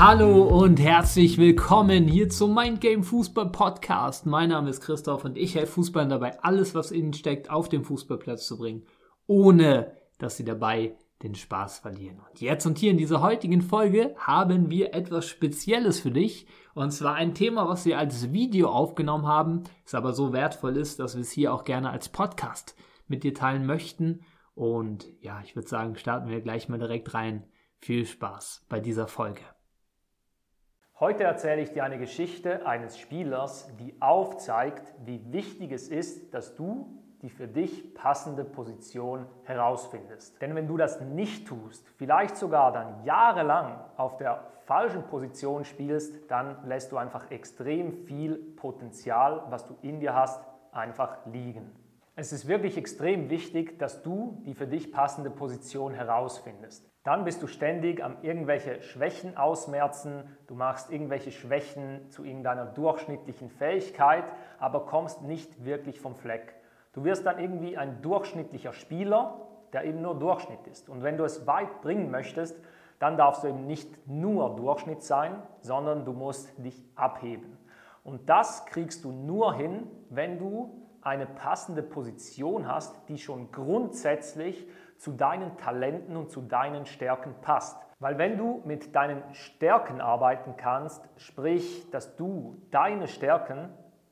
Hallo und herzlich willkommen hier zum Mind Game Fußball Podcast. Mein Name ist Christoph und ich helfe Fußballern dabei, alles, was innen steckt, auf den Fußballplatz zu bringen, ohne dass sie dabei den Spaß verlieren. Und jetzt und hier in dieser heutigen Folge haben wir etwas Spezielles für dich. Und zwar ein Thema, was wir als Video aufgenommen haben, es aber so wertvoll ist, dass wir es hier auch gerne als Podcast mit dir teilen möchten. Und ja, ich würde sagen, starten wir gleich mal direkt rein. Viel Spaß bei dieser Folge. Heute erzähle ich dir eine Geschichte eines Spielers, die aufzeigt, wie wichtig es ist, dass du die für dich passende Position herausfindest. Denn wenn du das nicht tust, vielleicht sogar dann jahrelang auf der falschen Position spielst, dann lässt du einfach extrem viel Potenzial, was du in dir hast, einfach liegen. Es ist wirklich extrem wichtig, dass du die für dich passende Position herausfindest. Dann bist du ständig am irgendwelche Schwächen ausmerzen, du machst irgendwelche Schwächen zu irgendeiner durchschnittlichen Fähigkeit, aber kommst nicht wirklich vom Fleck. Du wirst dann irgendwie ein durchschnittlicher Spieler, der eben nur Durchschnitt ist. Und wenn du es weit bringen möchtest, dann darfst du eben nicht nur Durchschnitt sein, sondern du musst dich abheben. Und das kriegst du nur hin, wenn du eine passende Position hast, die schon grundsätzlich zu deinen Talenten und zu deinen Stärken passt. Weil wenn du mit deinen Stärken arbeiten kannst, sprich, dass du deine Stärken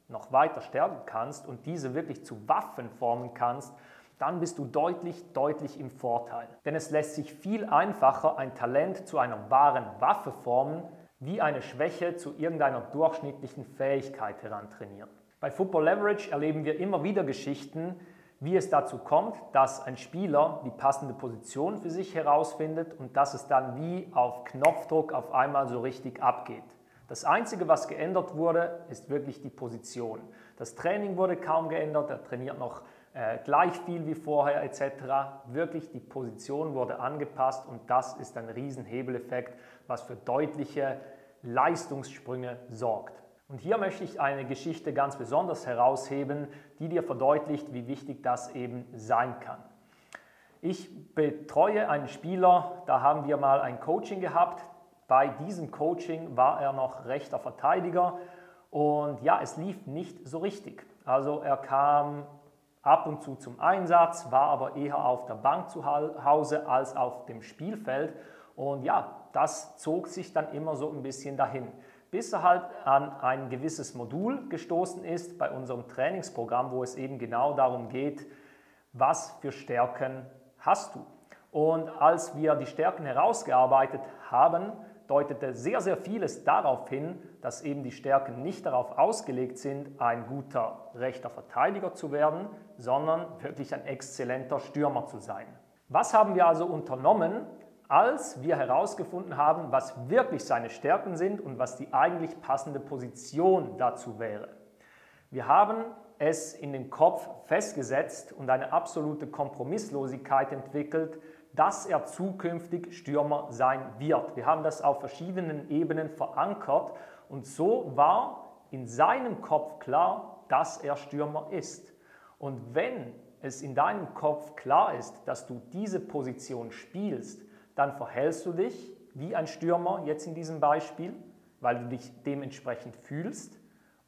noch weiter stärken kannst und diese wirklich zu Waffen formen kannst, dann bist du deutlich, deutlich im Vorteil. Denn es lässt sich viel einfacher ein Talent zu einer wahren Waffe formen, wie eine Schwäche zu irgendeiner durchschnittlichen Fähigkeit herantrainieren. Bei Football Leverage erleben wir immer wieder Geschichten, wie es dazu kommt, dass ein Spieler die passende Position für sich herausfindet und dass es dann wie auf Knopfdruck auf einmal so richtig abgeht. Das Einzige, was geändert wurde, ist wirklich die Position. Das Training wurde kaum geändert, er trainiert noch äh, gleich viel wie vorher etc. Wirklich die Position wurde angepasst und das ist ein Riesenhebeleffekt, was für deutliche Leistungssprünge sorgt. Und hier möchte ich eine Geschichte ganz besonders herausheben, die dir verdeutlicht, wie wichtig das eben sein kann. Ich betreue einen Spieler, da haben wir mal ein Coaching gehabt. Bei diesem Coaching war er noch rechter Verteidiger und ja, es lief nicht so richtig. Also er kam ab und zu zum Einsatz, war aber eher auf der Bank zu Hause als auf dem Spielfeld. Und ja, das zog sich dann immer so ein bisschen dahin bis er halt an ein gewisses Modul gestoßen ist bei unserem Trainingsprogramm, wo es eben genau darum geht, was für Stärken hast du. Und als wir die Stärken herausgearbeitet haben, deutete sehr, sehr vieles darauf hin, dass eben die Stärken nicht darauf ausgelegt sind, ein guter rechter Verteidiger zu werden, sondern wirklich ein exzellenter Stürmer zu sein. Was haben wir also unternommen, als wir herausgefunden haben, was wirklich seine Stärken sind und was die eigentlich passende Position dazu wäre. Wir haben es in den Kopf festgesetzt und eine absolute Kompromisslosigkeit entwickelt, dass er zukünftig Stürmer sein wird. Wir haben das auf verschiedenen Ebenen verankert und so war in seinem Kopf klar, dass er Stürmer ist. Und wenn es in deinem Kopf klar ist, dass du diese Position spielst, dann verhältst du dich wie ein Stürmer jetzt in diesem Beispiel, weil du dich dementsprechend fühlst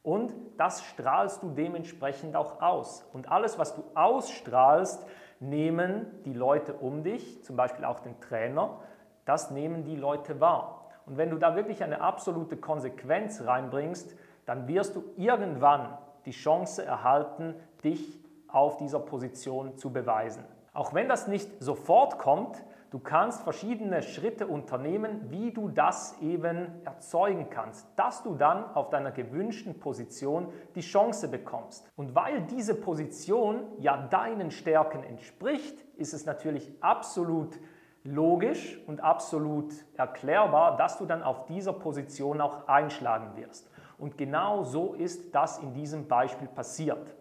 und das strahlst du dementsprechend auch aus. Und alles, was du ausstrahlst, nehmen die Leute um dich, zum Beispiel auch den Trainer, das nehmen die Leute wahr. Und wenn du da wirklich eine absolute Konsequenz reinbringst, dann wirst du irgendwann die Chance erhalten, dich auf dieser Position zu beweisen. Auch wenn das nicht sofort kommt, Du kannst verschiedene Schritte unternehmen, wie du das eben erzeugen kannst, dass du dann auf deiner gewünschten Position die Chance bekommst. Und weil diese Position ja deinen Stärken entspricht, ist es natürlich absolut logisch und absolut erklärbar, dass du dann auf dieser Position auch einschlagen wirst. Und genau so ist das in diesem Beispiel passiert.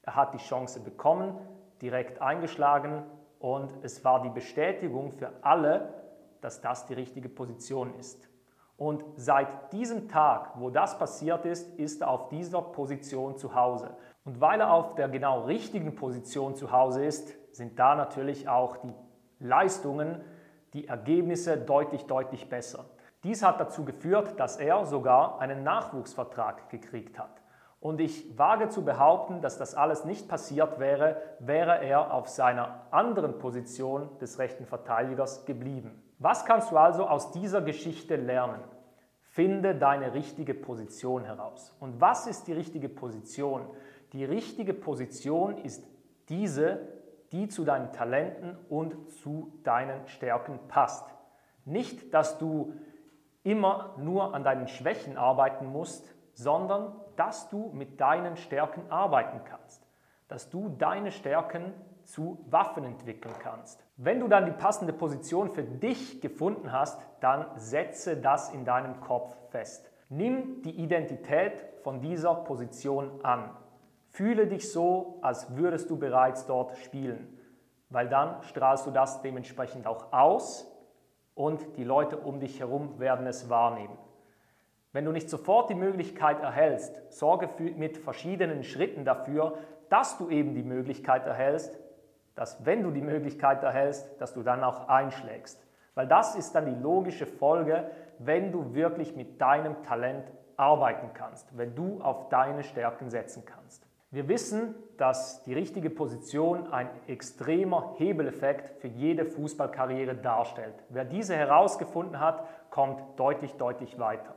Er hat die Chance bekommen, direkt eingeschlagen und es war die Bestätigung für alle, dass das die richtige Position ist. Und seit diesem Tag, wo das passiert ist, ist er auf dieser Position zu Hause. Und weil er auf der genau richtigen Position zu Hause ist, sind da natürlich auch die Leistungen, die Ergebnisse deutlich, deutlich besser. Dies hat dazu geführt, dass er sogar einen Nachwuchsvertrag gekriegt hat. Und ich wage zu behaupten, dass das alles nicht passiert wäre, wäre er auf seiner anderen Position des rechten Verteidigers geblieben. Was kannst du also aus dieser Geschichte lernen? Finde deine richtige Position heraus. Und was ist die richtige Position? Die richtige Position ist diese, die zu deinen Talenten und zu deinen Stärken passt. Nicht, dass du immer nur an deinen Schwächen arbeiten musst, sondern dass du mit deinen Stärken arbeiten kannst. Dass du deine Stärken zu Waffen entwickeln kannst. Wenn du dann die passende Position für dich gefunden hast, dann setze das in deinem Kopf fest. Nimm die Identität von dieser Position an. Fühle dich so, als würdest du bereits dort spielen, weil dann strahlst du das dementsprechend auch aus und die Leute um dich herum werden es wahrnehmen. Wenn du nicht sofort die Möglichkeit erhältst, sorge mit verschiedenen Schritten dafür, dass du eben die Möglichkeit erhältst, dass wenn du die Möglichkeit erhältst, dass du dann auch einschlägst. Weil das ist dann die logische Folge, wenn du wirklich mit deinem Talent arbeiten kannst, wenn du auf deine Stärken setzen kannst. Wir wissen, dass die richtige Position ein extremer Hebeleffekt für jede Fußballkarriere darstellt. Wer diese herausgefunden hat, kommt deutlich, deutlich weiter.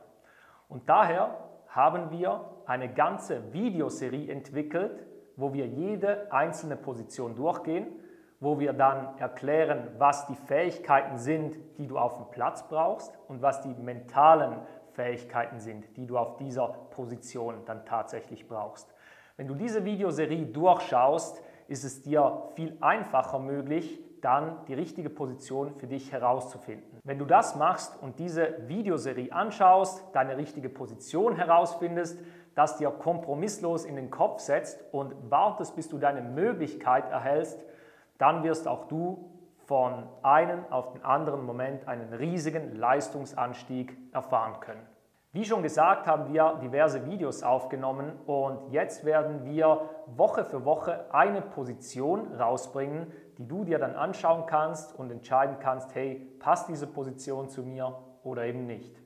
Und daher haben wir eine ganze Videoserie entwickelt, wo wir jede einzelne Position durchgehen, wo wir dann erklären, was die Fähigkeiten sind, die du auf dem Platz brauchst und was die mentalen Fähigkeiten sind, die du auf dieser Position dann tatsächlich brauchst. Wenn du diese Videoserie durchschaust, ist es dir viel einfacher möglich, dann die richtige Position für dich herauszufinden. Wenn du das machst und diese Videoserie anschaust, deine richtige Position herausfindest, das dir kompromisslos in den Kopf setzt und wartest, bis du deine Möglichkeit erhältst, dann wirst auch du von einem auf den anderen Moment einen riesigen Leistungsanstieg erfahren können. Wie schon gesagt, haben wir diverse Videos aufgenommen und jetzt werden wir Woche für Woche eine Position rausbringen, die du dir dann anschauen kannst und entscheiden kannst, hey, passt diese Position zu mir oder eben nicht.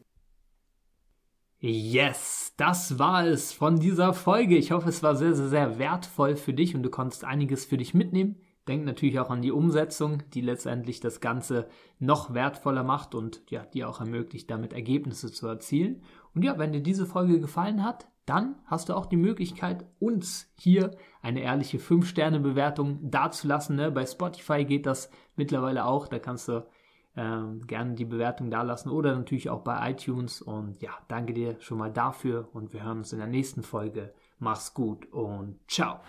Yes, das war es von dieser Folge. Ich hoffe, es war sehr, sehr, sehr wertvoll für dich und du konntest einiges für dich mitnehmen. Denk natürlich auch an die Umsetzung, die letztendlich das Ganze noch wertvoller macht und ja, dir auch ermöglicht, damit Ergebnisse zu erzielen. Und ja, wenn dir diese Folge gefallen hat, dann hast du auch die Möglichkeit, uns hier eine ehrliche 5-Sterne-Bewertung dazulassen. Ne? Bei Spotify geht das mittlerweile auch. Da kannst du ähm, gerne die Bewertung da lassen oder natürlich auch bei iTunes. Und ja, danke dir schon mal dafür und wir hören uns in der nächsten Folge. Mach's gut und ciao.